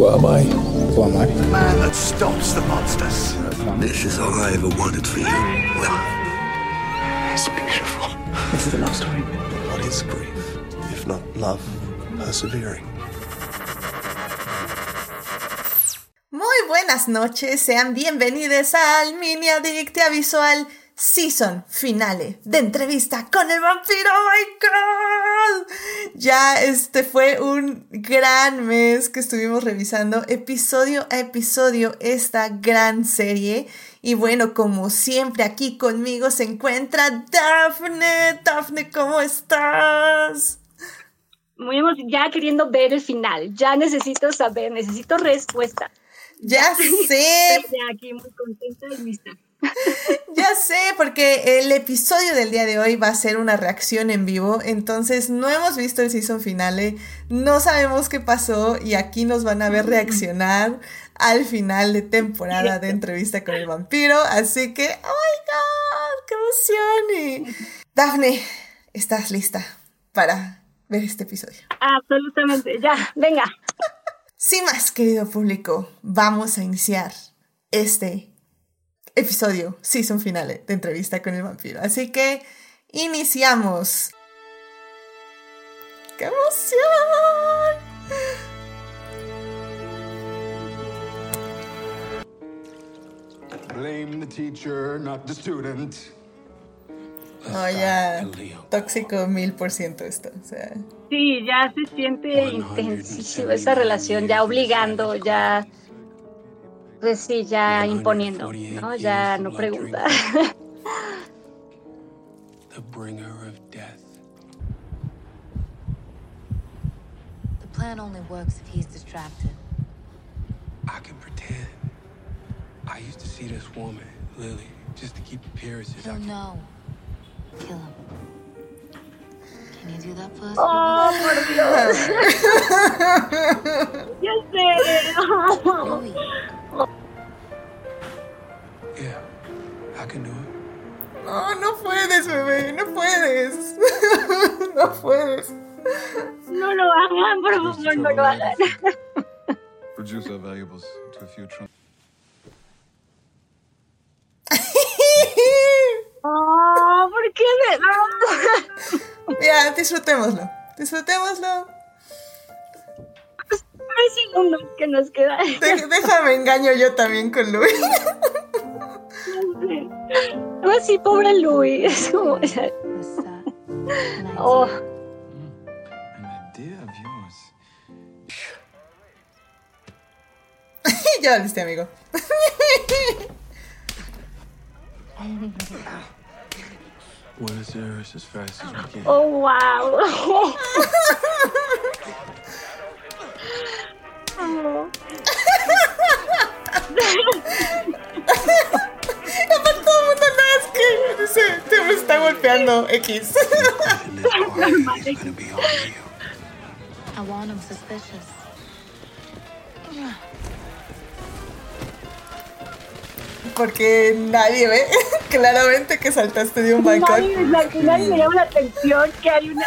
Who am I? Who am I? The man that stops the monsters. This is all I ever wanted for you, Will. It's beautiful. This is a love story. What is grief, if not love persevering? Muy buenas noches, sean bienvenidos al Mini Adictia Visual Season Finale de entrevista con el vampiro Michael. Ya este fue un gran mes que estuvimos revisando episodio a episodio esta gran serie. Y bueno, como siempre aquí conmigo se encuentra Daphne. Daphne, ¿cómo estás? Muy ya queriendo ver el final, ya necesito saber, necesito respuesta. Ya sé, Estoy aquí muy contenta y lista. Ya sé, porque el episodio del día de hoy va a ser una reacción en vivo, entonces no hemos visto el season finale, no sabemos qué pasó y aquí nos van a ver reaccionar al final de temporada de entrevista con el vampiro, así que, oh my god, qué emoción. Y... Dafne, ¿estás lista para ver este episodio? Absolutamente, ya, venga. Sin más, querido público, vamos a iniciar este episodio, season finale de entrevista con el vampiro. Así que iniciamos. ¡Qué emoción! Blame the teacher, not the student. Oh, ya. Tóxico mil por ciento esto. O sea, Sí, ya se siente intensísimo esa relación, ya obligando, ya, pues sí, ya imponiendo, ¿no? Ya no pregunta. the bringer of death. The plan only works if he's distracted. I can pretend. I used to see this woman, Lily, just to keep appearances. I He'll can- know. Kill him. Can you do that for us? ¡Oh, por Dios! ya sé. Louis, no, no puedes, bebé, no puedes. no puedes. No lo hagan, por favor, no lo hagan. Reduce our valuables to a few trunks. ¡Oh, ¿por qué? No. ya, disfrutémoslo. Disfrutémoslo. Tres segundos que nos quedan. De- déjame engaño yo también con Luis. Algo así, pobre Louis. Es como. Oh, An idea of yours. ya valiste, amigo. Buenos Aires as fast as we can. oh, wow. him suspicious. Porque nadie ve claramente que saltaste de un balcón. Nadie, nadie me llama la atención que hay una.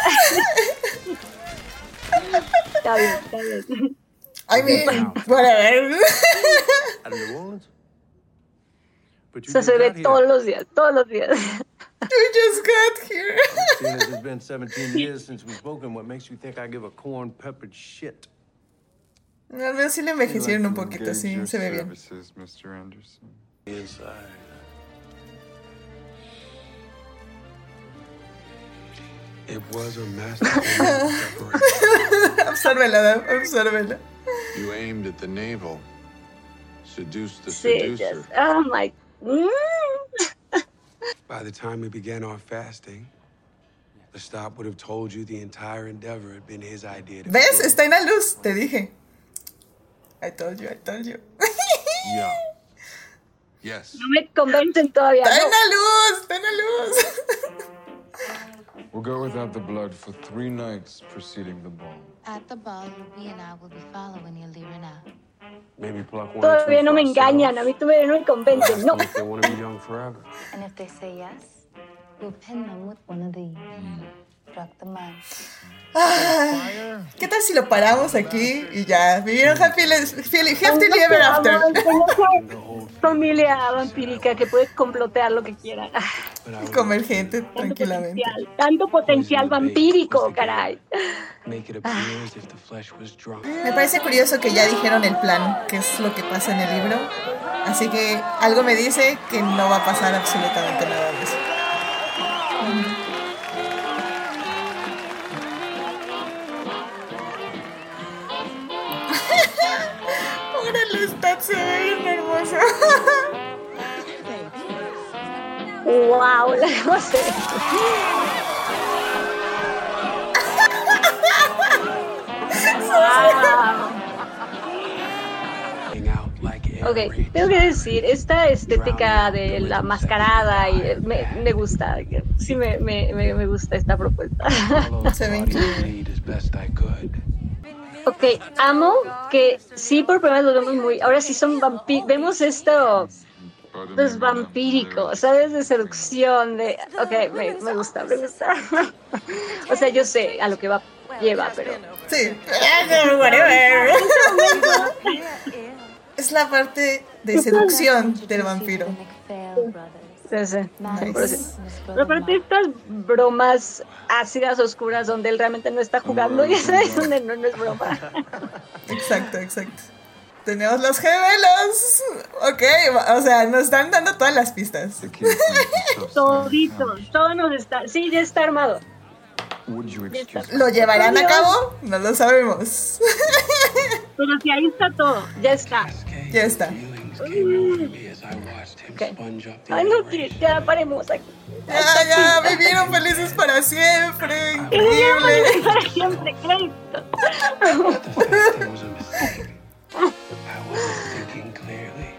está bien, está bien. I mean, whatever. Just se ve todos los días, todos los días. You just got here. Seeing as it's been 17 years since we've spoken, what makes you think I give a corn peppered shit? Al menos sí le envejecieron un poquito, sí, se ve bien. Services, Mr. Anderson. Inside. It was a masterful separation. Absórbela, Dab, absórbela. You aimed at the navel. Seduced the Sí, seducer. just, oh my. Mm. By the time we began our fasting, the stop would have told you the entire endeavor had been his idea. to ¿Ves? Está en la luz, te dije. I told you, I told you. Yeah. Yes. No me convencen todavía. Está en la luz, está en la luz. We'll go without the blood for three nights preceding the ball. At the ball, Louis and I will be following you, Lirina. Maybe pluck one or two Todavía no me engañan, a mí todavía no me convencen. No. them if they want to be young forever. And if they say yes, we'll pin them with one of these. Struck the man. ¿Qué tal si lo paramos aquí y ya? Vivieron happy, happy, ever after. Familia vampírica que puede complotear lo que quiera. Comer gente tranquilamente. potencial, tanto potencial vampírico, caray. Me parece curioso que ya dijeron el plan, que es lo que pasa en el libro. Así que algo me dice que no va a pasar absolutamente nada de eso. Wow, la cosa. Wow. Hang out like Ok, tengo que decir, esta estética de la mascarada y me, me gusta, sí me, me, me, gusta esta propuesta. Ok, amo que sí por primera vez lo vemos muy, ahora sí son vampiros, vemos esto, pues vampírico, ¿sabes? De seducción, de, ok, me, me gusta, me gusta. o sea, yo sé a lo que va, lleva, pero... Sí. Whatever. Es la parte de seducción del vampiro. Sí, sí, Nice. 100%. Pero aparte estas bromas ácidas, oscuras, donde él realmente no está jugando y esa es donde no, no es broma. Exacto, exacto. Tenemos los gemelos. Ok, o sea, nos están dando todas las pistas. Todito, todo nos está, sí, ya está armado. ¿Lo llevarán a cabo? No lo sabemos. Pero si ahí está todo, ya está. Ya está. Feelings came over me as I watched him Ok. sponge up the Ay, no, ya paremos aquí. Ya, ya, vivieron felices para siempre. Y nos vemos Increíble. para siempre, crédito. The was a mistake. I wasn't thinking clearly.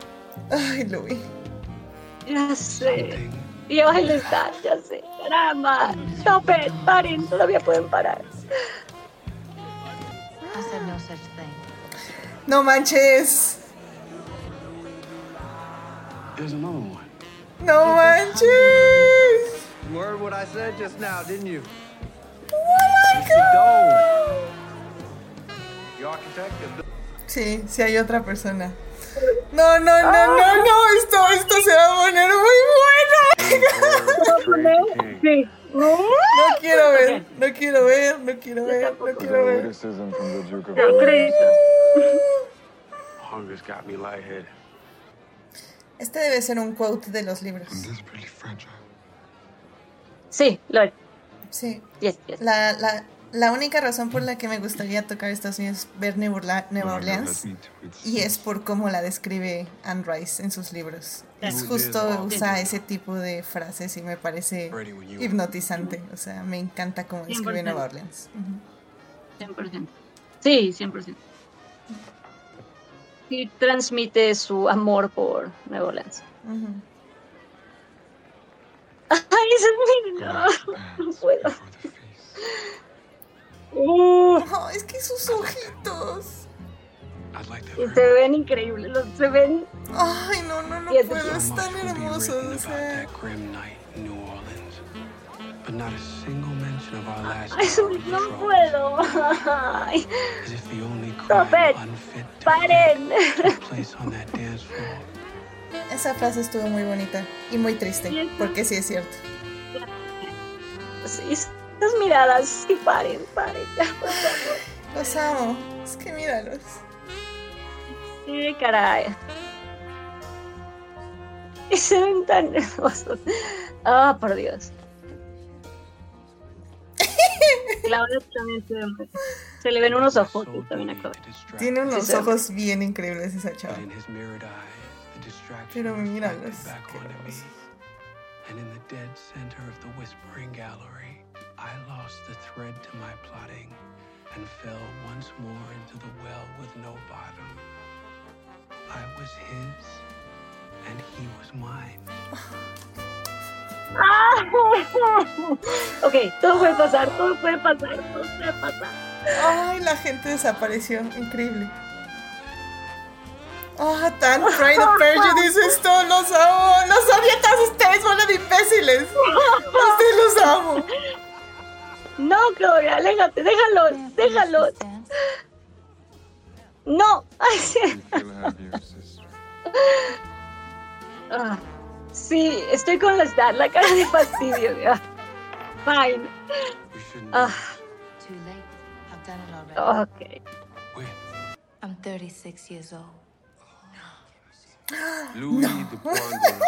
Ay, Louis. Ya sé. Something Y ahí está, ya sé. Caramba. Stop it, paren, todavía pueden parar. I said no such thing. No manches. There's another one. No manches. You heard what I said just now, didn't you? Oh my God. The architect of the Sí, sí hay otra persona. No, no, no, no, no. Esto, esto se va a poner muy bueno. Sí. No, No quiero ver, no quiero ver, no quiero ver, no quiero ver. lightheaded. Este debe ser un quote de los libros. Sí, lo es. Sí. Yes, yes. La, la, la única razón por la que me gustaría tocar Estados Unidos es ver Nueva Orleans. Y es por cómo la describe Anne Rice en sus libros. Es justo usa ese tipo de frases y me parece hipnotizante. O sea, me encanta cómo describe 100%. Nueva Orleans. Ujú. 100%. Sí, 100%. Sí, transmite su amor por Nueva Orleans. Ay, ese es mi... No, no puedo. Sus ojitos. I'd like y to se ven increíbles, los- se ven... Ay, no, no, no es- puedo. So Es much tan will be hermoso. written O about sea, that grim night in New Orleans, but not a single mention of our last Ay, hour in the no puedo. Ay, Stop it. paren. took place on that dance floor. esa frase estuvo muy bonita y muy triste. Porque sí es cierto. Sí, esas miradas, sí, paren, paren. ya, por favor. Los amo. Es que míralos. Sí, caray. Y se ven tan hermosos. Ah, por Dios. Claudia también se, ve- se le ven unos ojos también a Claudia. Tiene unos Sí, sí. ojos bien increíbles esa chava. Pero míralos. And in the dead center of the whispering gallery, I lost the thread to my plotting and fell once more into the well with no bottom. I was his, and he was mine. ¡Ah! Ok, todo puede pasar, todo puede pasar, todo puede pasar. Ay, la gente desapareció. Increíble. Ah, tan Pride of Prejudice esto, los amo. Los odio a todos ustedes, de imbéciles. Ustedes los amo. No, Claudia, aléjate, déjalos, déjalos. No. Your sister. Ah, sí, estoy con la Stat, la cara de fastidio. ya. Fine. We shouldn't. Ah, Too late. I've done it already. ok. Wait, I'm 36 years old. Louis Poindre,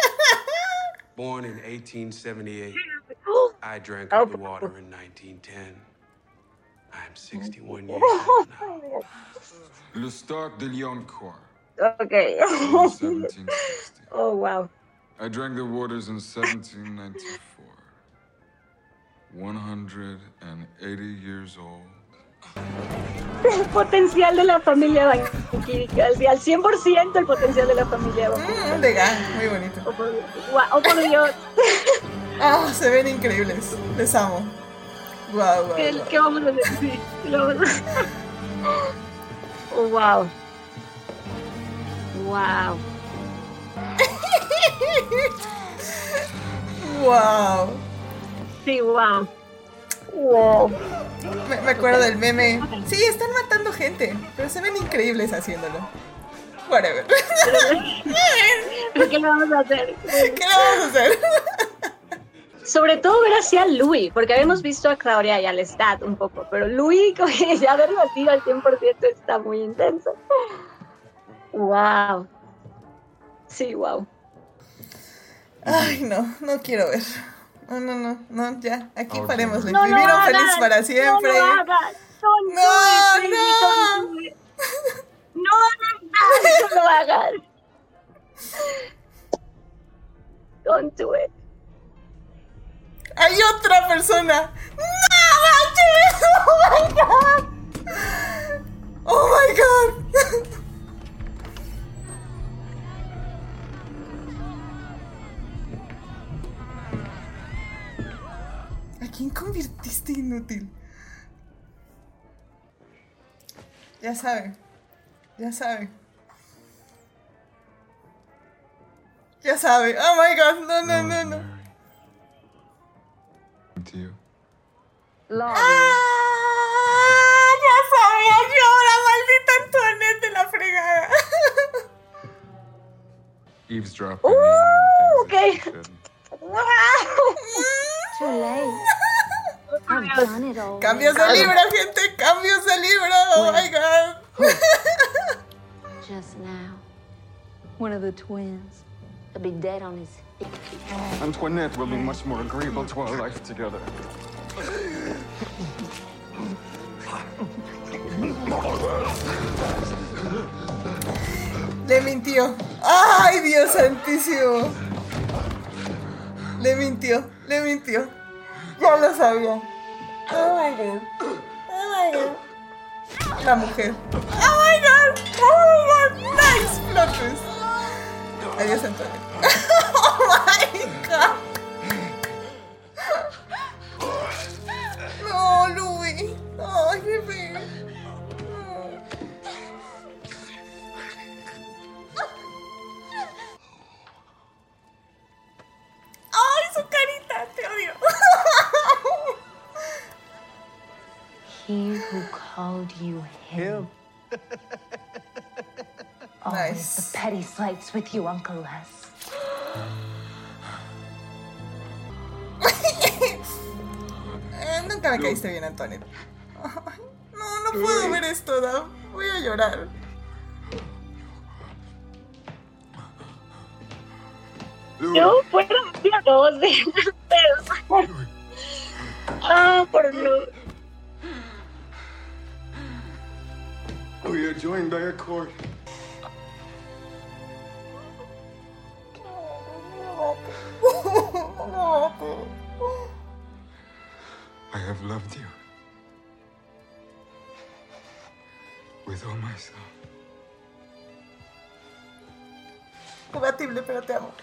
born in 1878. I drank of the water in 1910. I'm 61 years old now. Le Stark de Lioncourt, Ok. Oh, wow. I drank the waters in 1794. 180 years old. El potencial de la familia vampírica. Al al 100% el potencial de la familia vampírica. Mm, de gang, muy bonito. Oh, por, Guau, oh, por Dios. Ah, se ven increíbles. Les amo. Guau, guau, ¿Qué, qué vamos a decir? ¿Qué le vamos a- Oh, wow. Wow. Wow. Sí, wow. Wow. Me, me acuerdo del meme. Sí, están matando gente, pero se ven increíbles haciéndolo. Whatever. ¿Pero ¿Qué le vamos a hacer? ¿Qué le vamos a hacer? Sobre todo ver hacia Louis, porque habíamos visto a Claudia y al Stat un poco, pero Louis, ya verlo así al 100% está muy intenso. Wow. Sí, wow. Ay, no, no quiero ver. No, no, no, no, ya. Aquí Ok. parémosle. No lo Vivieron hagas, felices para siempre. No lo hagas. Don't No, no. No hagas, no lo hagas. Don't do it. Hay otra persona. ¡No! ¡Oh, my God! ¡Oh, my God! ¿A quién convirtiste inútil? Ya sabe. Ya sabe. Ya sabe. Oh my god, no, no, no, no. To you. ¡Ah! Ya sabía yo ahora, maldita Antoinette de la fregada. Eavesdropping. Ooh, on okay. shouldn't. Too late. I've done it already. Cambios de libro, gente, cambios de libro. Oh my god. Just now. One of the twins. He'll be dead on his feet. Antoinette will be much more agreeable to our life together. Le mintió. ¡Ay, Dios santísimo! Le mintió, le mintió. Ya lo sabía. Oh my god. Oh my god. La mujer. Oh my god. Oh my. Nice. Adiós, Antonio. He who called you him. Always Nice. the petty slights with you, Uncle Les. Eh, nunca me caíste bien, Antonio. No, no puedo ver esto, Dam. Voy a llorar. Yo fueron dos de pero. Ah, por Dios. Joined by a court. I have loved you. With all my soul. Debatible, pero te amo.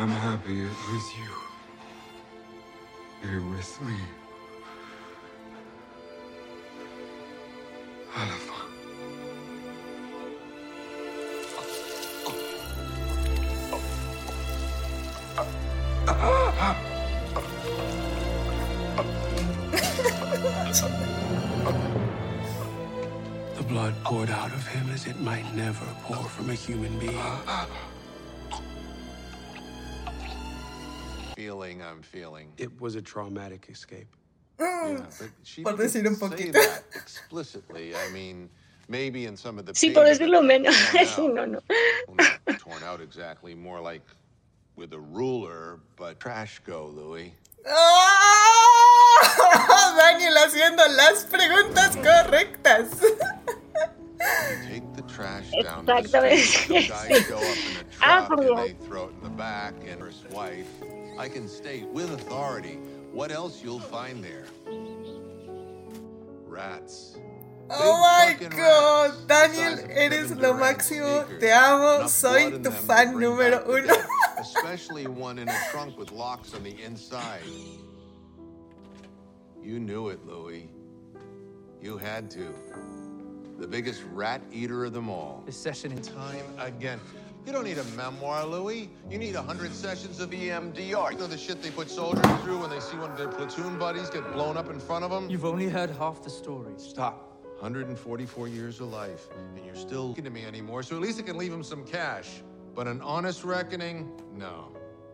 I'm happy it was you. You're with me. The blood poured out of him as it might never pour from a human being. I'm feeling. It was a traumatic escape. Yeah, but she didn't un say poquito. that explicitly. I mean, maybe in some of the Sí, por pages decirlo that menos. torn Sí, out. no, no. Well, not torn out exactly, more like with a ruler, but trash go, Louis. ¡Oh! Daniel haciendo las preguntas correctas. Take the trash down to the Exactamente. street, the guys Sí. go up in a Ah, truck por and Dios. they throw it in the back, and his wife. I can state with authority what else you'll find there. Rats. Oh my god, Daniel, eres lo máximo. Te amo, soy tu fan número uno. Especially one in a trunk with locks on the inside. You knew it, Louis. You had to. The biggest rat eater of them all. This session in Time again. You don't need a memoir, Louis. You need a hundred sessions of E EMDR. You know the shit they put soldiers through when they see one of their platoon buddies get blown up in front of them? You've only heard half the story. Stop. 144 years of life, and you're still looking to me anymore, so at least I can leave him some cash. But an honest reckoning, no.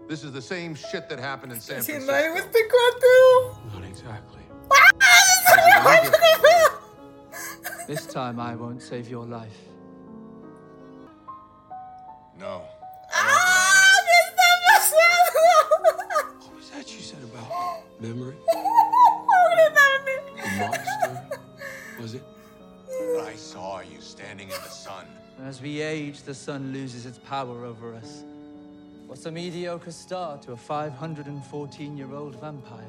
This is the same shit that happened in San Haciendo algo Francisco. este cuate. Not exactly. This time I won't save your life. No. ¡Ah! ¿Qué? What was that you said about memory? Pobre Daniel. A monster? Was it? But I saw you standing in the sun. As we age, the sun loses its power over us. What's a mediocre star to a 514 year old vampire?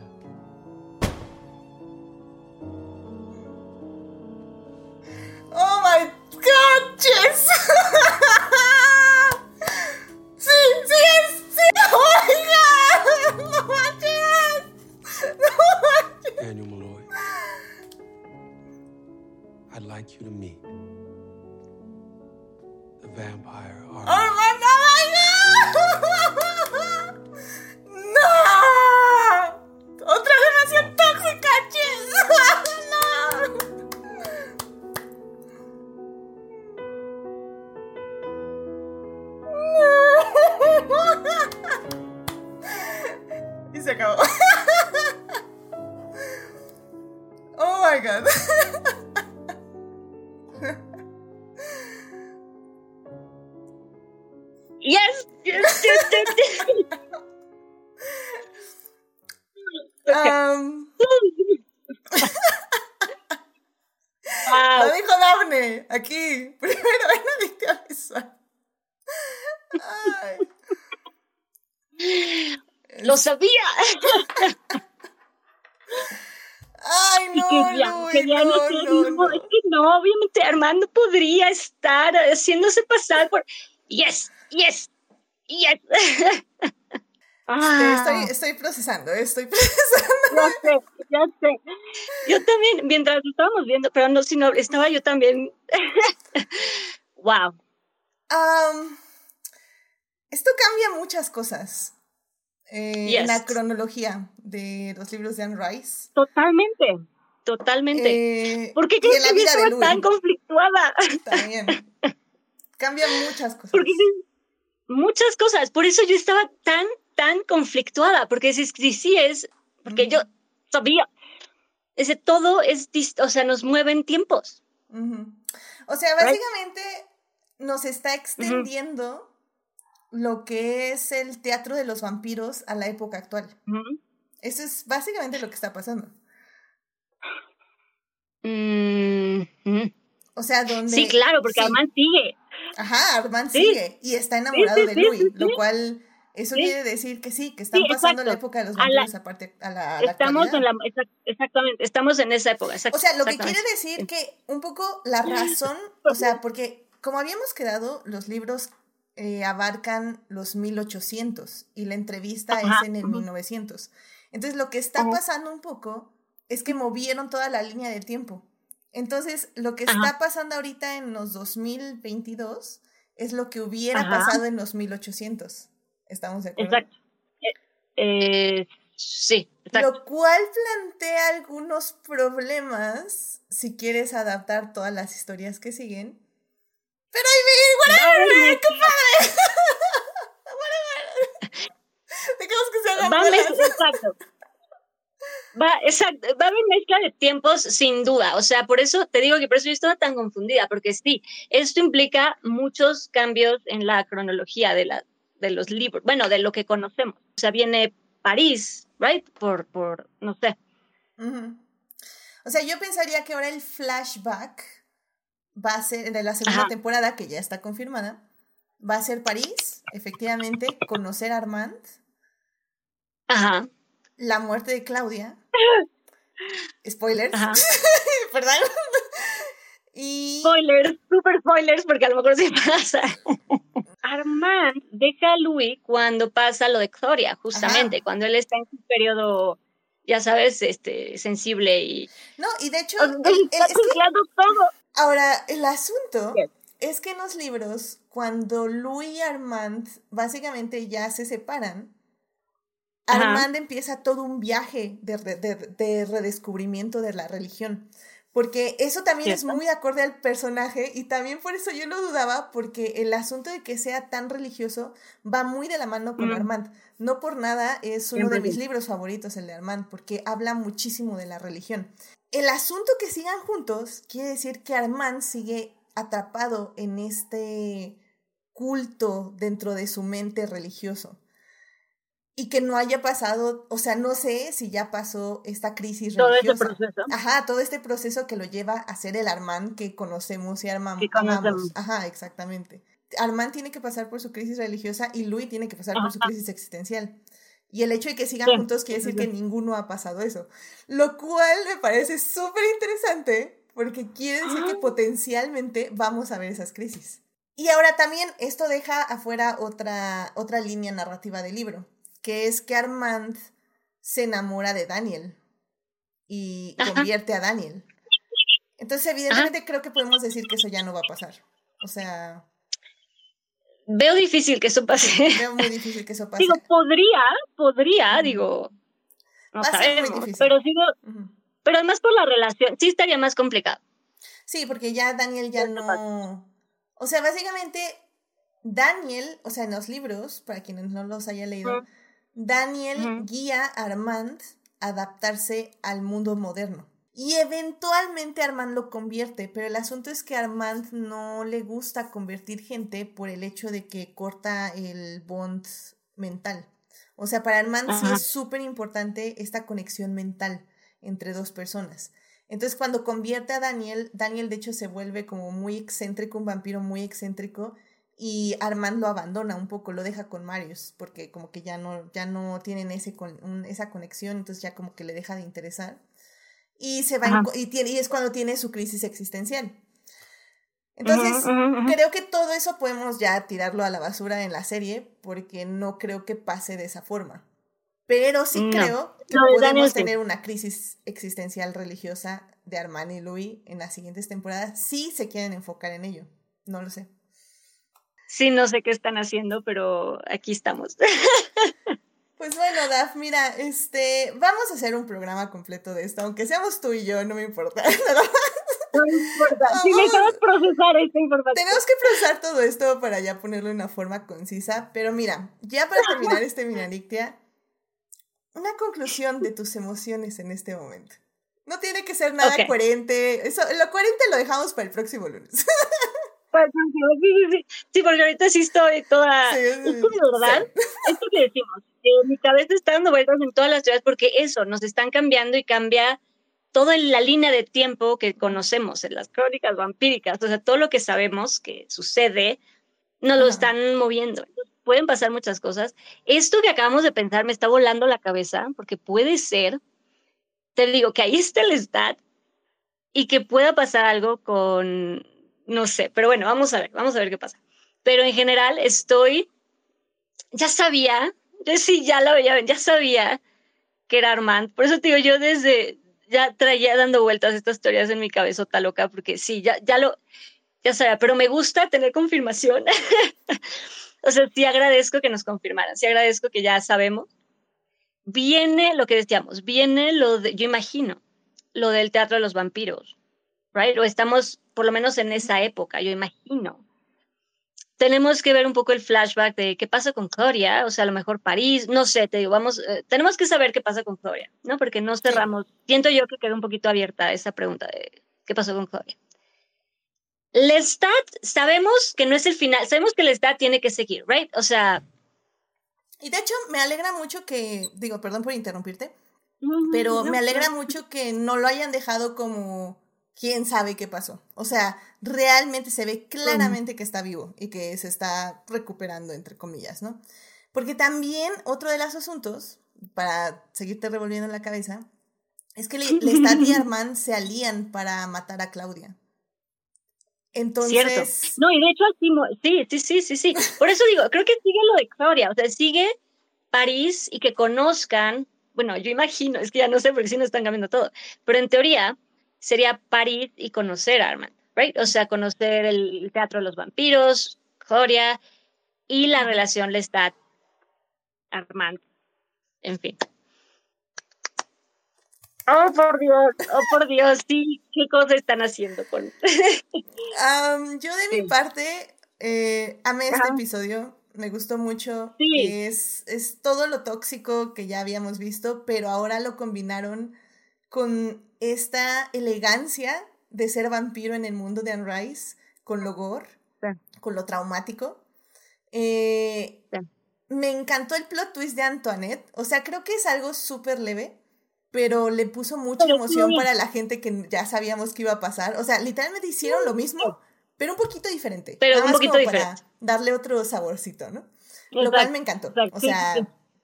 You to meet the vampire Oh Armin. my god. No. Otra relación tóxica, Jess. No. Y se acabó. Oh my god. Armando podría estar haciéndose pasar por. Yes, yes, yes. Ah, Estoy, estoy procesando, estoy procesando. ya sé, ya sé. Yo también, mientras lo estábamos viendo, pero no, sino estaba yo también. wow. Esto cambia muchas cosas eh, en la cronología de los libros de Anne Rice. Totalmente, totalmente. Eh, ¿Por qué crees que yo estaba tan también. Cambia muchas cosas. Porque muchas cosas, por eso yo estaba tan, tan conflictuada, porque si, sí es, porque yo sabía, ese todo es, o sea, nos mueven tiempos. O sea, básicamente nos está extendiendo lo que es el teatro de los vampiros a la época actual. Eso es básicamente lo que está pasando. Mm, mm. O sea, donde... Sí, claro, porque sí. Armand sigue. Ajá, Armand Sí. sigue y está enamorado sí, de Louis, lo cual eso quiere decir que sí, que están pasando la época de los vampiros aparte a la, a la Estamos en la, exact- exactamente, estamos en esa época. exact- O sea, lo que quiere decir que un poco la razón, o sea, porque como habíamos quedado, los libros eh, abarcan los 1800 y la entrevista Ajá, es en el ujú. 1900. Entonces, lo que está pasando un poco es que movieron toda la línea del tiempo. Entonces, lo que Ajá. está pasando ahorita en los 2022 es lo que hubiera Ajá. pasado en los 1800. ¿Estamos de acuerdo? Exacto. Eh, Eh, sí, exacto. Lo cual plantea algunos problemas si quieres adaptar todas las historias que siguen. Pero mean, whatever, qué padre. whatever. Dejemos que se hagan Va a bolas. mez- exacto. Va, exacto, va a haber mezcla de tiempos sin duda, o sea, por eso te digo que por eso yo estaba tan confundida, porque sí, esto implica muchos cambios en la cronología de, la, de los libros, bueno, de lo que conocemos. O sea, viene París, right? Por, por no sé. O sea, yo pensaría que ahora el flashback va a ser de la segunda Ajá. temporada, que ya está confirmada, va a ser París, efectivamente, conocer a Armand, Ajá. La muerte de Claudia. Spoilers. Perdón. y Spoilers, super spoilers, porque a lo mejor sí pasa. Armand deja a Louis cuando pasa lo de Victoria, justamente, cuando él está en su periodo, ya sabes, este, sensible y... no, y de hecho, está que- todo. ahora el asunto Yes. es que en los libros, cuando Louis y Armand básicamente ya se separan, Ajá. Armand empieza todo un viaje de, de- de redescubrimiento de la religión. Porque eso también es muy acorde al personaje y también por eso yo lo dudaba, porque el asunto de que sea tan religioso va muy de la mano con Mm. Armand. No por nada es uno de mis sí. libros favoritos, el de Armand, porque habla muchísimo de la religión. El asunto que sigan juntos quiere decir que Armand sigue atrapado en este culto dentro de su mente religioso. Y que no haya pasado, o sea, no sé si ya pasó esta crisis Todo ese religiosa. proceso. Ajá, todo este proceso que lo lleva a ser el Armand que conocemos y armam- Que conocemos. Ajá, exactamente. Armand tiene que pasar por su crisis religiosa y Louis tiene que pasar por su Ajá. crisis existencial. Y el hecho de que sigan Sí, juntos quiere decir sí. que ninguno ha pasado eso. Lo cual me parece súper interesante porque quiere decir Ah. que potencialmente vamos a ver esas crisis. Y ahora también esto deja afuera otra, otra línea narrativa del libro, que es que Armand se enamora de Daniel y Ajá. convierte a Daniel. Entonces, evidentemente, creo que podemos decir que eso ya no va a pasar. O sea, Veo difícil que eso pase. veo muy difícil que eso pase. Digo, podría, podría, digo, no Va muy sabemos, difícil. pero Ujú. pero además por la relación, sí estaría más complicado. Sí, porque ya Daniel ya no. O sea, básicamente, Daniel, o sea, en los libros, para quienes no los haya leído. Daniel guía a Armand a adaptarse al mundo moderno. Y eventualmente Armand lo convierte, pero el asunto es que a Armand no le gusta convertir gente por el hecho de que corta el bond mental. O sea, para Armand sí es súper importante esta conexión mental entre dos personas. Entonces, cuando convierte a Daniel, Daniel de hecho se vuelve como muy excéntrico, un vampiro muy excéntrico, y Armand lo abandona un poco, lo deja con Marius, porque como que ya no, ya no tienen ese con- un- esa conexión, entonces ya como que le deja de interesar. Y se va en y, tiene, y es cuando tiene su crisis existencial. Entonces, creo que todo eso podemos ya tirarlo a la basura en la serie, porque no creo que pase de esa forma. Pero sí No. creo que podemos tener una crisis existencial religiosa de Armand y Louis en las siguientes temporadas, si se quieren enfocar en ello. No lo sé. Sí, no sé qué están haciendo, pero aquí estamos. Pues bueno, Daf, mira, este, vamos a hacer un programa completo de esto, aunque seamos tú y yo, no me importa. No importa. Si Vamos. necesitas procesar esta información. Tenemos que procesar todo esto para ya ponerlo de una forma concisa, pero mira, ya para terminar este Minarictia, una conclusión de tus emociones en este momento. No tiene que ser nada coherente, eso, lo coherente lo dejamos para el próximo lunes. Pues, Sí, sí, sí. Sí, porque ahorita sí estoy toda. Sí, Es que de verdad, esto que decimos, eh, mi cabeza está dando vueltas en todas las teorías porque eso, nos están cambiando y cambia toda la línea de tiempo que conocemos en las crónicas vampíricas, o sea, todo lo que sabemos que sucede, nos lo están moviendo. Pueden pasar muchas cosas. Esto que acabamos de pensar me está volando la cabeza porque puede ser, te digo, que ahí está el stat y que pueda pasar algo con, no sé, pero bueno, vamos a ver, vamos a ver qué pasa. Pero en general estoy, ya sabía, yo sí, ya lo veía, ya sabía que era Armand. Por eso te digo, yo desde, ya traía dando vueltas estas teorías en mi cabezota loca, porque sí, ya, ya lo, ya sabía, pero me gusta tener confirmación. o sea, sí agradezco que nos confirmaran, sí agradezco que ya sabemos. viene lo que decíamos, viene lo de, yo imagino, lo del teatro de los vampiros, right? O estamos por lo menos en esa época, yo imagino. Tenemos que ver un poco el flashback de qué pasa con Gloria, o sea, a lo mejor París, no sé, te digo, vamos, eh, tenemos que saber qué pasa con Gloria, ¿no? Porque no cerramos, siento yo que queda un poquito abierta esa pregunta de qué pasó con Gloria. Lestat, sabemos que no es el final, sabemos que Lestat tiene que seguir, right? O sea... Y de hecho, me alegra mucho que, digo, perdón por interrumpirte, pero me alegra mucho que no lo hayan dejado como quién sabe qué pasó. O sea, realmente se ve claramente que está vivo y que se está recuperando, entre comillas, ¿no? Porque también otro de los asuntos, para seguirte revolviendo en la cabeza, es que Lestat y Armand se alían para matar a Claudia. Entonces. No, y de hecho, sí, sí, sí, sí, sí. Por eso digo, creo que sigue lo de Claudia, o sea, sigue París y que conozcan, bueno, yo imagino, es que ya no sé porque sí no están cambiando todo, pero en teoría sería París y conocer a Armand, right? O sea, conocer el teatro de los vampiros, Gloria y la relación Lestat Armand. En fin. Oh, por Dios, oh, por Dios, sí, ¿qué cosas están haciendo con...? yo de mi parte, eh, amé este episodio, me gustó mucho. Es, es todo lo tóxico que ya habíamos visto, pero ahora lo combinaron con esta elegancia de ser vampiro en el mundo de Anne Rice, con lo gore, con lo traumático. Eh, me encantó el plot twist de Antoinette, o sea, creo que es algo súper leve pero le puso mucha emoción para la gente que ya sabíamos que iba a pasar. O sea, literalmente hicieron lo mismo, pero un poquito diferente. Pero un poquito diferente. Para darle otro saborcito, ¿no? lo cual me encantó. O sea,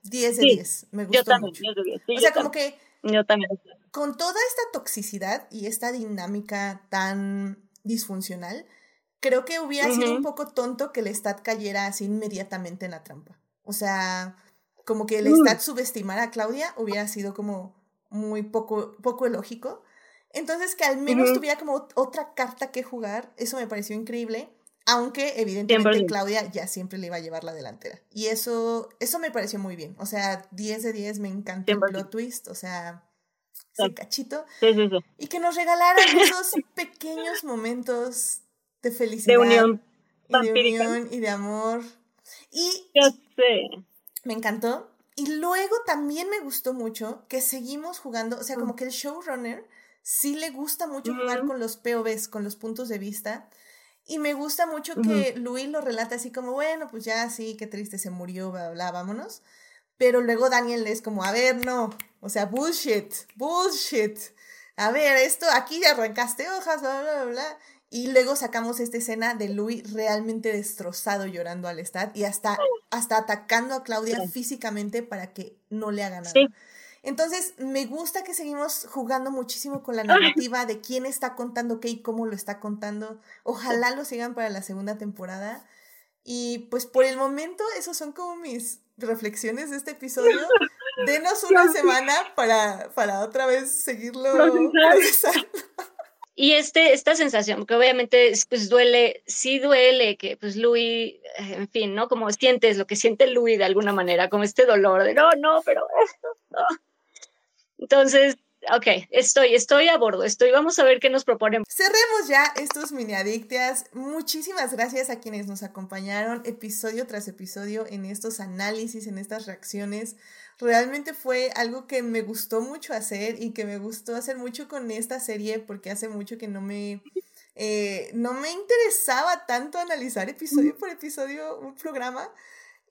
10 de 10. Me gustó mucho. o sea, como que. Yo también. Con toda esta toxicidad y esta dinámica tan disfuncional, creo que hubiera sido un poco tonto que el Stat cayera así inmediatamente en la trampa. O sea, como que el mm. Stat subestimara a Claudia hubiera sido como muy poco, poco lógico. Entonces, que al menos tuviera como otra carta que jugar, eso me pareció increíble. Aunque evidentemente Claudia ya siempre le iba a llevar la delantera. Y eso, eso me pareció muy bien. O sea, 10 de 10, me encanta el plot twist. O sea, ese cachito. Y que nos regalaran esos pequeños momentos de felicidad. De unión. Y de unión y de amor. Y, sé. me encantó y luego también me gustó mucho que seguimos jugando, o sea, como que el showrunner sí le gusta mucho jugar con los POVs, con los puntos de vista. Y me gusta mucho que Luis lo relata así como, bueno, pues ya sí, qué triste, se murió, bla, bla, vámonos. Pero luego Daniel es como, a ver, no, o sea, bullshit, bullshit. A ver, esto, aquí ya arrancaste hojas, bla, bla, bla. Y luego sacamos esta escena de Louis realmente destrozado llorando al Stat y hasta, hasta atacando a Claudia físicamente para que no le haga nada. Entonces, me gusta que seguimos jugando muchísimo con la narrativa de quién está contando qué y cómo lo está contando. Ojalá lo sigan para la segunda temporada. Y pues por el momento, esos son como mis reflexiones de este episodio. Denos una semana para, para otra vez seguirlo procesando. Y este, esta sensación, que obviamente pues duele, sí duele que pues Louis, eh, en fin, ¿no? Como sientes lo que siente Louis de alguna manera, como este dolor de no, no, pero esto, no. Entonces, ok, estoy, estoy a bordo, estoy, vamos a ver qué nos proponen. Cerremos ya estos mini adictias. Muchísimas gracias a quienes nos acompañaron episodio tras episodio en estos análisis, en estas reacciones realmente fue algo que me gustó mucho hacer y que me gustó hacer mucho con esta serie porque hace mucho que no me, eh, no me interesaba tanto analizar episodio por episodio un programa.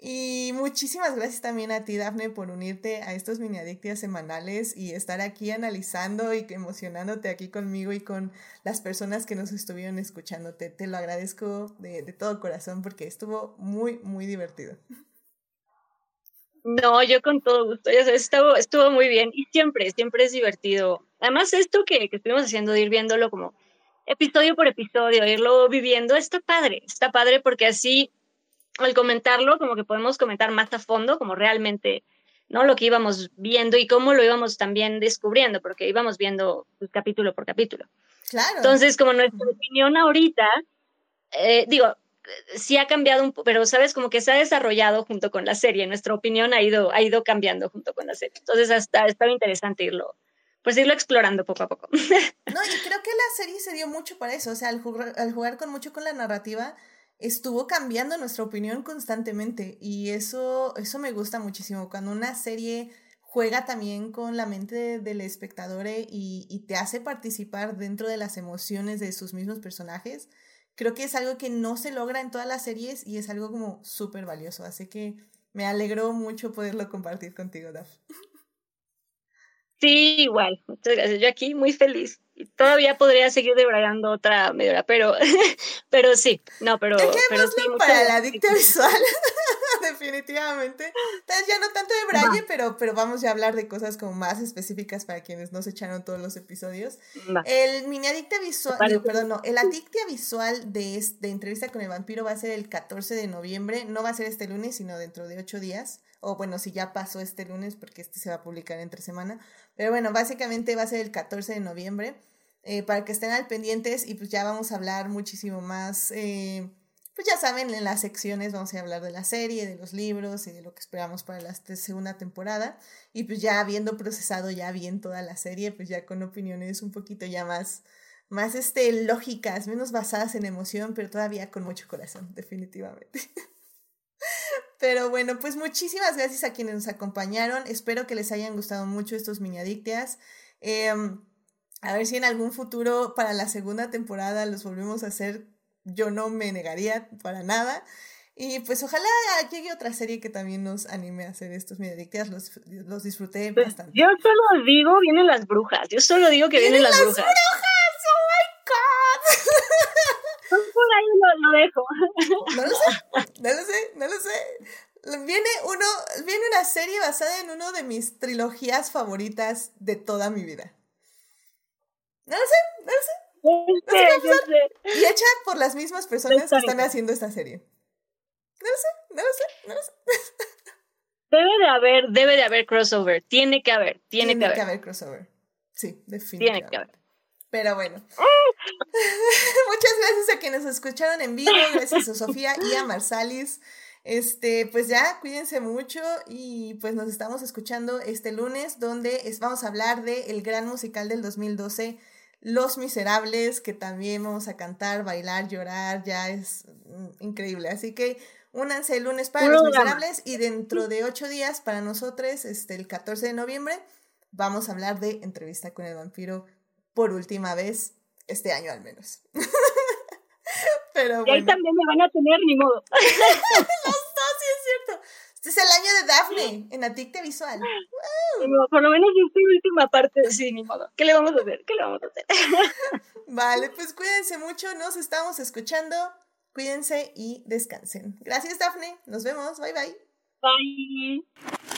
Y muchísimas gracias también a ti, Dafne, por unirte a estos mini adictias semanales y estar aquí analizando y emocionándote aquí conmigo y con las personas que nos estuvieron escuchándote. Te lo agradezco de, de todo corazón porque estuvo muy, muy divertido. No, yo con todo gusto, ya sabes, estuvo, estuvo muy bien y siempre, siempre es divertido. Además, esto que, que estuvimos haciendo de ir viéndolo como episodio por episodio, irlo viviendo, está padre, está padre porque así al comentarlo, como que podemos comentar más a fondo, como realmente, ¿no? Lo que íbamos viendo y cómo lo íbamos también descubriendo, porque íbamos viendo pues, capítulo por capítulo. Claro. Entonces, como nuestra opinión ahorita, eh, digo, sí ha cambiado un poco, pero sabes, como que se ha desarrollado junto con la serie. Nuestra opinión ha ido, ha ido cambiando junto con la serie. Entonces, hasta estaba interesante irlo, pues irlo explorando poco a poco. No, y creo que la serie se dio mucho para eso. O sea, al jugar, al jugar con mucho con la narrativa, estuvo cambiando nuestra opinión constantemente. Y eso, eso me gusta muchísimo. Cuando una serie juega también con la mente del espectador y, y te hace participar dentro de las emociones de sus mismos personajes creo que es algo que no se logra en todas las series y es algo como súper valioso. Así que me alegró mucho poderlo compartir contigo, Daf. Sí, igual. Muchas gracias. Yo aquí muy feliz. Todavía podría seguir debrayando otra media hora, pero, pero sí. No, pero. pero sí, para la dicta visual. Definitivamente. Entonces ya no tanto de braille, pero, pero vamos ya a hablar de cosas como más específicas para quienes no se echaron todos los episodios. El mini adicta visual, perdón, no, el adictia visual de, de entrevista con el vampiro va a ser el 14 de noviembre. No va a ser este lunes, sino dentro de ocho días o bueno, si ya pasó este lunes, porque este se va a publicar entre semana. Pero bueno, básicamente va a ser el 14 de noviembre, eh, para que estén al pendientes y pues ya vamos a hablar muchísimo más, eh, pues ya saben, en las secciones vamos a hablar de la serie, de los libros y de lo que esperamos para la segunda temporada. Y pues ya habiendo procesado ya bien toda la serie, pues ya con opiniones un poquito ya más, más este, lógicas, menos basadas en emoción, pero todavía con mucho corazón, definitivamente. Pero bueno, pues muchísimas gracias a quienes nos acompañaron. Espero que les hayan gustado mucho estos mini adictias. Em, a ver si en algún futuro para la segunda temporada los volvemos a hacer. Yo no me negaría para nada. Y pues ojalá llegue otra serie que también nos anime a hacer estos mini adictias. Los, los disfruté pues, bastante. Yo solo digo, vienen las brujas. Yo solo digo que vienen, las, brujas. brujas! ¡Oh my god! por ahí lo, dejo. No lo sé, no lo sé, no lo sé. Viene uno, viene una serie basada en uno de mis trilogías favoritas de toda mi vida. No lo sé, no lo sé. No sé y hecha por las mismas personas que están haciendo esta serie. No lo sé, no lo sé, no lo sé. Debe de haber, debe de haber crossover. Tiene que haber, tiene, tiene que, haber. crossover. Sí, definitivamente. Tiene que haber. Pero bueno. Muchas gracias a quienes escucharon en vivo. Gracias a Sofía y a Marsalis. Este, pues ya, cuídense mucho y pues nos estamos escuchando este lunes donde es, vamos a hablar de el gran musical del 2012, Los Miserables, que también vamos a cantar, bailar, llorar, ya es mm, increíble. Así que únanse el lunes para Los Miserables y dentro de ocho días para nosotros, este, el 14 de noviembre, vamos a hablar de entrevista con el vampiro por última vez este año al menos. Pero y ahí también me van a tener ni modo. Los dos, sí es cierto. Este es el año de Daphne en Adicte Visual. por lo menos esta última parte, sí, ni modo. ¿Qué le vamos a hacer? ¿Qué le vamos a hacer? vale, pues cuídense mucho, nos estamos escuchando. Cuídense y descansen. Gracias, Daphne. Nos vemos. Bye, bye. Bye.